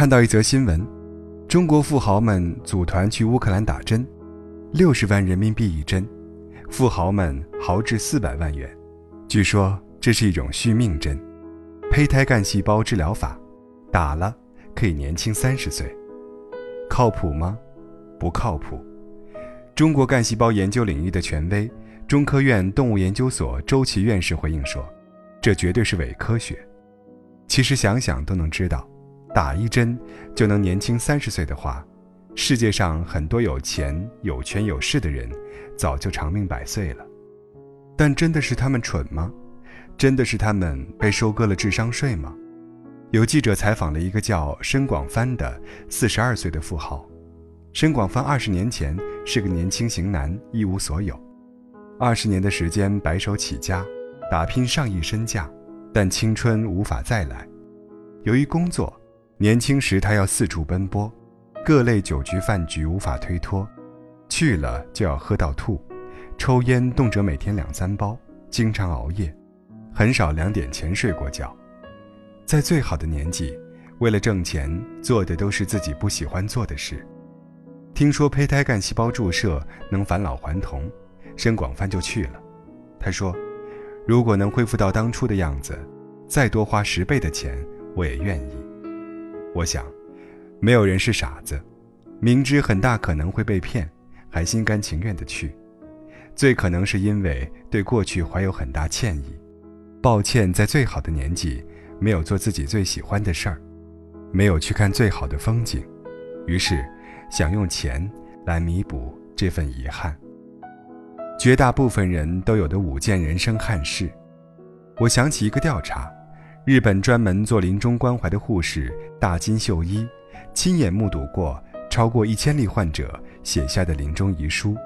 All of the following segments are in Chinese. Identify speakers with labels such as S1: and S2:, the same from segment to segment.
S1: 看到一则新闻，中国富豪们组团去乌克兰打针，六十万人民币一针，富豪们豪掷四百万元。据说这是一种续命针，胚胎干细胞治疗法，打了可以年轻三十岁，靠谱吗？不靠谱。中国干细胞研究领域的权威，中科院动物研究所周琦院士回应说：“这绝对是伪科学。”其实想想都能知道。打一针就能年轻三十岁的话，世界上很多有钱、有权有势的人早就长命百岁了。但真的是他们蠢吗？真的是他们被收割了智商税吗？有记者采访了一个叫申广帆的四十二岁的富豪。申广帆二十年前是个年轻型男，一无所有，二十年的时间白手起家，打拼上亿身价，但青春无法再来。由于工作。年轻时，他要四处奔波，各类酒局饭局无法推脱，去了就要喝到吐，抽烟动辄每天两三包，经常熬夜，很少两点前睡过觉。在最好的年纪，为了挣钱，做的都是自己不喜欢做的事。听说胚胎干细胞注射能返老还童，申广帆就去了。他说：“如果能恢复到当初的样子，再多花十倍的钱，我也愿意。”我想，没有人是傻子，明知很大可能会被骗，还心甘情愿的去，最可能是因为对过去怀有很大歉意，抱歉在最好的年纪没有做自己最喜欢的事儿，没有去看最好的风景，于是想用钱来弥补这份遗憾。绝大部分人都有的五件人生憾事，我想起一个调查。日本专门做临终关怀的护士大金秀一，亲眼目睹过超过一千例患者写下的临终遗书。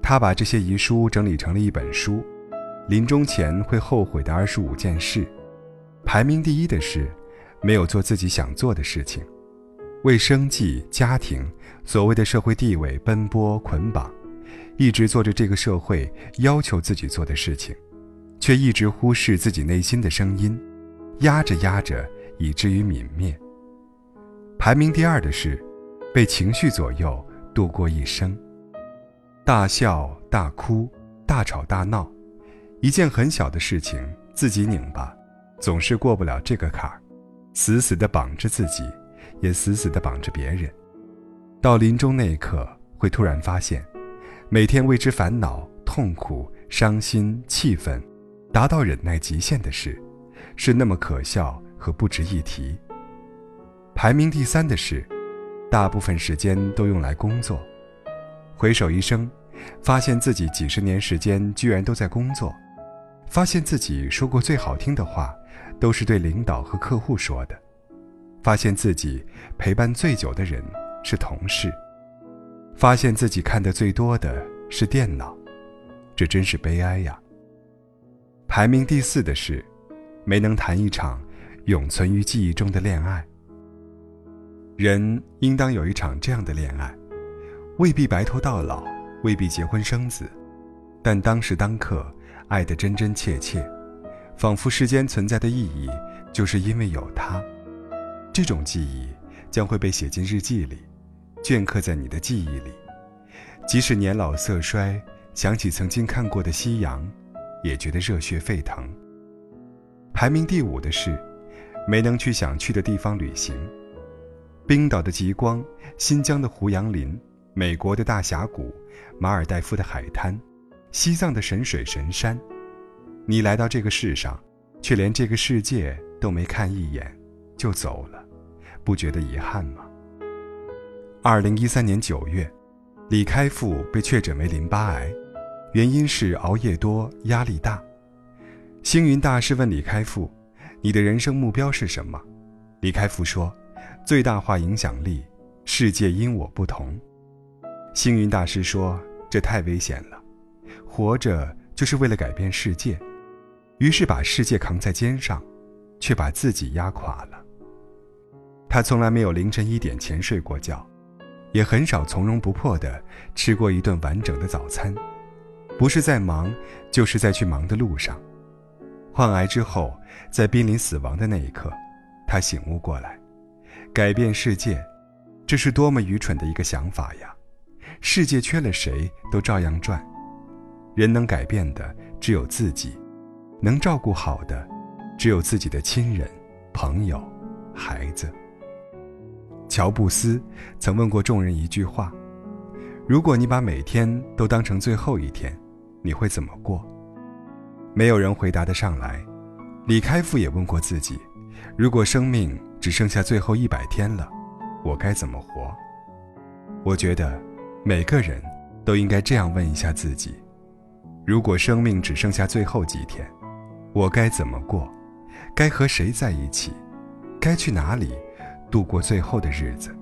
S1: 他把这些遗书整理成了一本书，《临终前会后悔的二十五件事》。排名第一的是，没有做自己想做的事情，为生计、家庭、所谓的社会地位奔波捆绑，一直做着这个社会要求自己做的事情，却一直忽视自己内心的声音。压着压着，以至于泯灭。排名第二的是，被情绪左右度过一生。大笑大哭，大吵大闹，一件很小的事情自己拧巴，总是过不了这个坎儿，死死地绑着自己，也死死地绑着别人。到临终那一刻，会突然发现，每天为之烦恼、痛苦、伤心、气愤，达到忍耐极限的事。是那么可笑和不值一提。排名第三的是，大部分时间都用来工作。回首一生，发现自己几十年时间居然都在工作，发现自己说过最好听的话，都是对领导和客户说的，发现自己陪伴最久的人是同事，发现自己看的最多的是电脑，这真是悲哀呀。排名第四的是。没能谈一场永存于记忆中的恋爱。人应当有一场这样的恋爱，未必白头到老，未必结婚生子，但当时当刻爱得真真切切，仿佛世间存在的意义就是因为有他。这种记忆将会被写进日记里，镌刻在你的记忆里，即使年老色衰，想起曾经看过的夕阳，也觉得热血沸腾。排名第五的是，没能去想去的地方旅行。冰岛的极光，新疆的胡杨林，美国的大峡谷，马尔代夫的海滩，西藏的神水神山。你来到这个世上，却连这个世界都没看一眼，就走了，不觉得遗憾吗？二零一三年九月，李开复被确诊为淋巴癌，原因是熬夜多，压力大。星云大师问李开复：“你的人生目标是什么？”李开复说：“最大化影响力，世界因我不同。”星云大师说：“这太危险了，活着就是为了改变世界。”于是把世界扛在肩上，却把自己压垮了。他从来没有凌晨一点前睡过觉，也很少从容不迫地吃过一顿完整的早餐，不是在忙，就是在去忙的路上。患癌之后，在濒临死亡的那一刻，他醒悟过来，改变世界，这是多么愚蠢的一个想法呀！世界缺了谁都照样转，人能改变的只有自己，能照顾好的只有自己的亲人、朋友、孩子。乔布斯曾问过众人一句话：“如果你把每天都当成最后一天，你会怎么过？”没有人回答得上来。李开复也问过自己：“如果生命只剩下最后一百天了，我该怎么活？”我觉得，每个人都应该这样问一下自己：如果生命只剩下最后几天，我该怎么过？该和谁在一起？该去哪里度过最后的日子？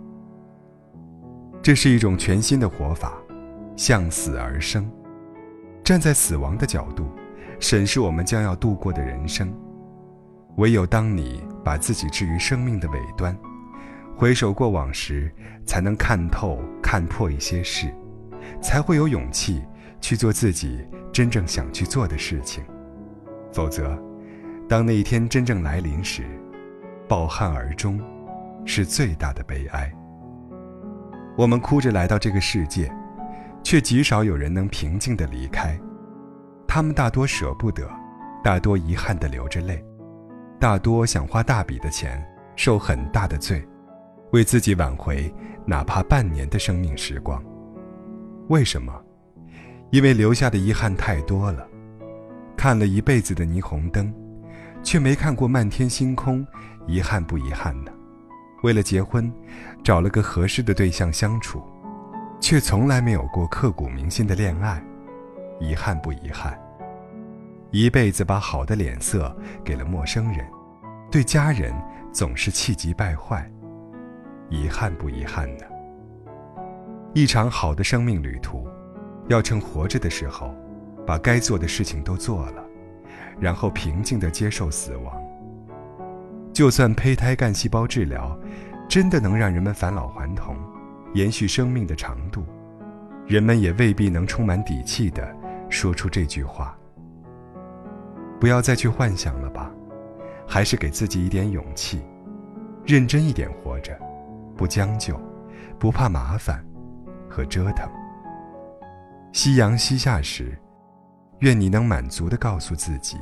S1: 这是一种全新的活法，向死而生，站在死亡的角度。审视我们将要度过的人生，唯有当你把自己置于生命的尾端，回首过往时，才能看透、看破一些事，才会有勇气去做自己真正想去做的事情。否则，当那一天真正来临时，抱憾而终，是最大的悲哀。我们哭着来到这个世界，却极少有人能平静地离开。他们大多舍不得，大多遗憾地流着泪，大多想花大笔的钱，受很大的罪，为自己挽回哪怕半年的生命时光。为什么？因为留下的遗憾太多了。看了一辈子的霓虹灯，却没看过漫天星空，遗憾不遗憾呢？为了结婚，找了个合适的对象相处，却从来没有过刻骨铭心的恋爱。遗憾不遗憾？一辈子把好的脸色给了陌生人，对家人总是气急败坏。遗憾不遗憾呢？一场好的生命旅途，要趁活着的时候，把该做的事情都做了，然后平静地接受死亡。就算胚胎干细胞治疗真的能让人们返老还童，延续生命的长度，人们也未必能充满底气的。说出这句话，不要再去幻想了吧，还是给自己一点勇气，认真一点活着，不将就，不怕麻烦。和折腾。夕阳西下时，愿你能满足的告诉自己，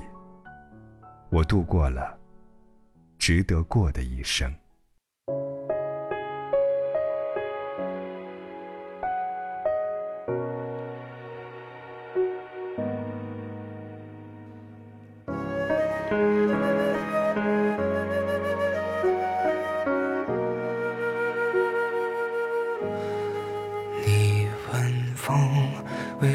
S1: 我度过了值得过的一生。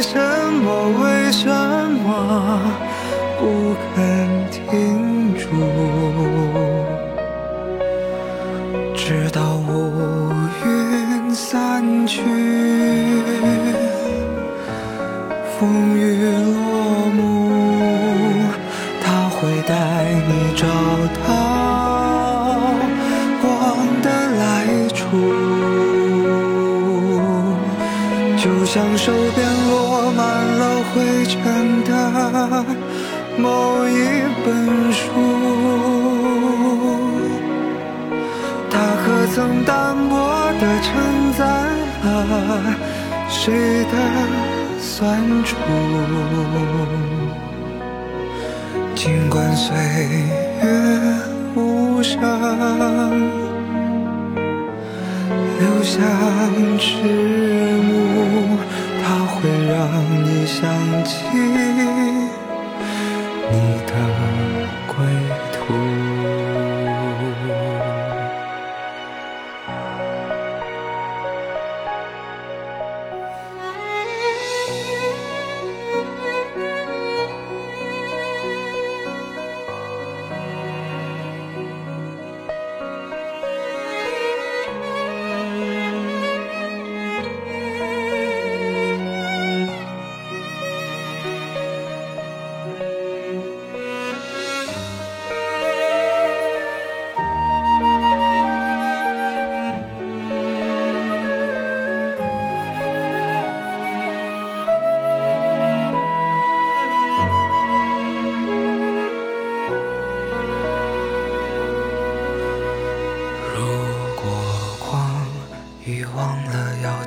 S2: 为什么？为什么不肯停住？直到乌云散去，风雨某一本书，它可曾单薄地承载了谁的酸楚？尽管岁月无声，留下迟暮，它会让你想起的